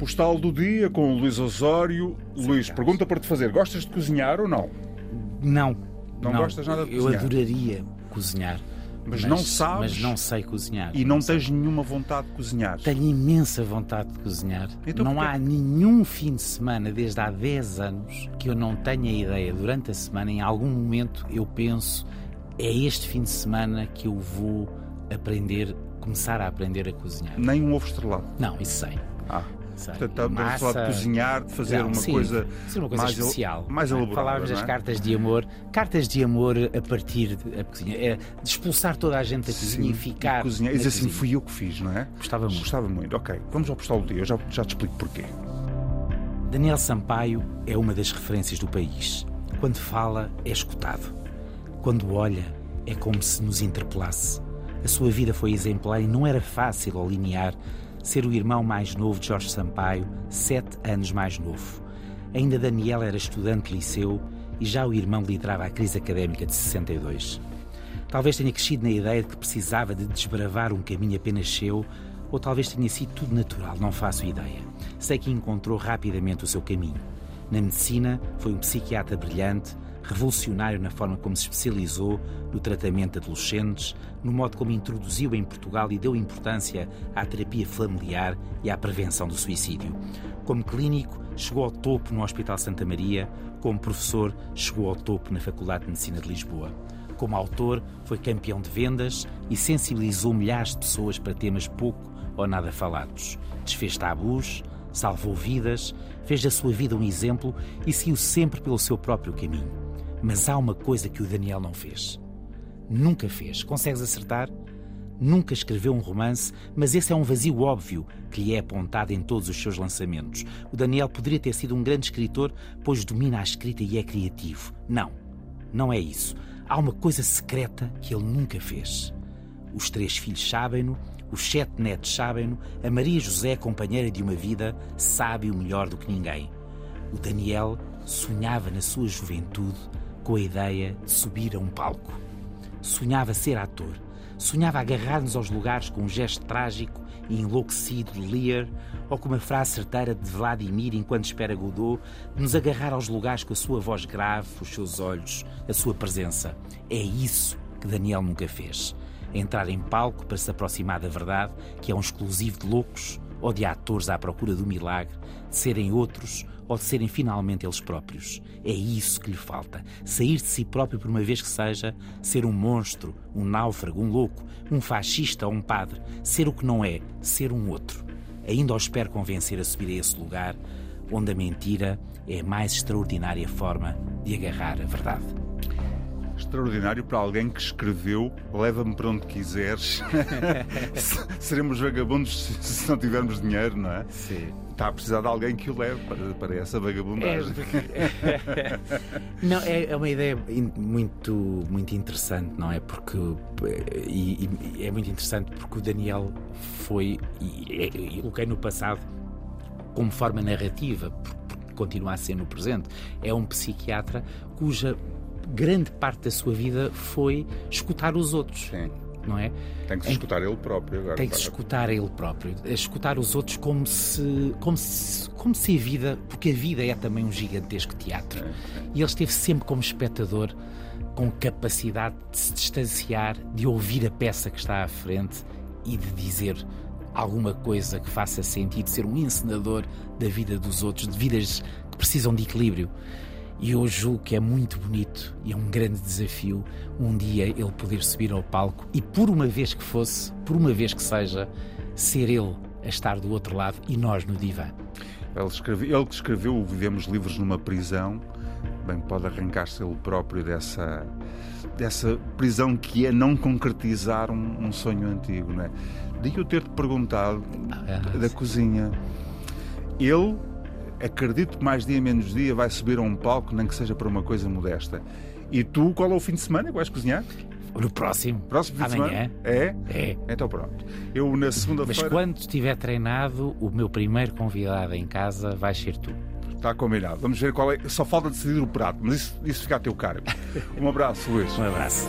postal do dia com o Luís Osório. Sim, Luís, pergunta para te fazer: gostas de cozinhar ou não? Não. Não gostas nada de Eu cozinhar? adoraria cozinhar. Mas não sabes? Mas não sei cozinhar. E não tens nenhuma vontade de cozinhar? Tenho imensa vontade de cozinhar. Então não porquê? há nenhum fim de semana, desde há 10 anos, que eu não tenha ideia, durante a semana, em algum momento, eu penso, é este fim de semana que eu vou aprender, começar a aprender a cozinhar. Nem um ovo estrelado. Não, isso sei. Ah. Sei. Portanto, estamos a falar de Massa- cozinhar, de fazer Não, uma sim, coisa, uma coisa mais, el- especial. mais não é? elaborada. Falávamos não das é? cartas de amor, cartas de amor a partir de a cozinha, é de expulsar toda a gente da cozinha Sim, e ficar. cozinhar. E na dizer assim, cozinha. fui eu que fiz, não é? Gostava muito. Gostava muito. Ok, vamos ao postal do dia. Eu já, já te explico porquê. Daniel Sampaio é uma das referências do país. Quando fala, é escutado. Quando olha, é como se nos interpelasse. A sua vida foi exemplar e não era fácil ou linear ser o irmão mais novo de Jorge Sampaio, sete anos mais novo. Ainda Daniel era estudante de liceu e já o irmão liderava a crise académica de 62. Talvez tenha crescido na ideia de que precisava de desbravar um caminho apenas seu, ou talvez tenha sido tudo natural, não faço ideia. Sei que encontrou rapidamente o seu caminho. Na medicina, foi um psiquiatra brilhante, revolucionário na forma como se especializou no tratamento de adolescentes, no modo como introduziu em Portugal e deu importância à terapia familiar e à prevenção do suicídio. Como clínico, chegou ao topo no Hospital Santa Maria, como professor, chegou ao topo na Faculdade de Medicina de Lisboa. Como autor, foi campeão de vendas e sensibilizou milhares de pessoas para temas pouco ou nada falados. Desfez tabus, salvou vidas, fez da sua vida um exemplo e seguiu sempre pelo seu próprio caminho. Mas há uma coisa que o Daniel não fez. Nunca fez. Consegues acertar? Nunca escreveu um romance, mas esse é um vazio óbvio que lhe é apontado em todos os seus lançamentos. O Daniel poderia ter sido um grande escritor, pois domina a escrita e é criativo. Não, não é isso. Há uma coisa secreta que ele nunca fez. Os três filhos sabem-no, os sete netos sabem-no, a Maria José, companheira de uma vida, sabe o melhor do que ninguém. O Daniel sonhava na sua juventude com a ideia de subir a um palco. Sonhava ser ator. Sonhava agarrar-nos aos lugares com um gesto trágico e enlouquecido de Lear, ou com uma frase certeira de Vladimir enquanto espera Godot, de nos agarrar aos lugares com a sua voz grave, os seus olhos, a sua presença. É isso que Daniel nunca fez. Entrar em palco para se aproximar da verdade, que é um exclusivo de loucos ou de atores à procura do milagre, de serem outros ou de serem finalmente eles próprios. É isso que lhe falta. Sair de si próprio por uma vez que seja, ser um monstro, um náufrago, um louco, um fascista ou um padre, ser o que não é, ser um outro. Ainda o espero convencer a subir a esse lugar onde a mentira é a mais extraordinária forma de agarrar a verdade. Extraordinário para alguém que escreveu Leva-me para onde quiseres. Seremos vagabundos se- não tivermos dinheiro, não é? Sim. Está a precisar de alguém que o leve para, para essa vagabundagem. Não, é, é uma ideia muito, muito interessante, não é? Porque e, e é muito interessante porque o Daniel foi e, e, coloquei no passado como forma narrativa, porque continua a ser no presente. É um psiquiatra cuja grande parte da sua vida foi escutar os outros, Sim. não é? Tem que se escutar ele próprio agora. Tem que se escutar ele próprio, escutar os outros como se, como se, como se a vida, porque a vida é também um gigantesco teatro. E ele esteve sempre como espectador, com capacidade de se distanciar, de ouvir a peça que está à frente e de dizer alguma coisa que faça sentido, ser um encenador da vida dos outros, de vidas que precisam de equilíbrio. E eu julgo que é muito bonito e é um grande desafio um dia ele poder subir ao palco e, por uma vez que fosse, por uma vez que seja, ser ele a estar do outro lado e nós no divã. Ele, escreve, ele que escreveu Vivemos Livres numa Prisão, bem pode arrancar-se ele próprio dessa, dessa prisão que é não concretizar um, um sonho antigo, não é? Daí eu ter-te perguntado Ah, da sim. cozinha. Ele, acredito que mais dia menos dia, vai subir a um palco, nem que seja para uma coisa modesta. E tu, qual é o fim de semana que vais cozinhar? No próximo, Próximo fim de amanhã, semana? É? é. Então pronto. Eu na Mas segunda-feira. quando estiver treinado, o meu primeiro convidado em casa vai ser tu. Está combinado. Vamos ver qual é. Só falta decidir o prato, mas isso, isso fica a teu cargo. Um abraço, Luís. Um abraço.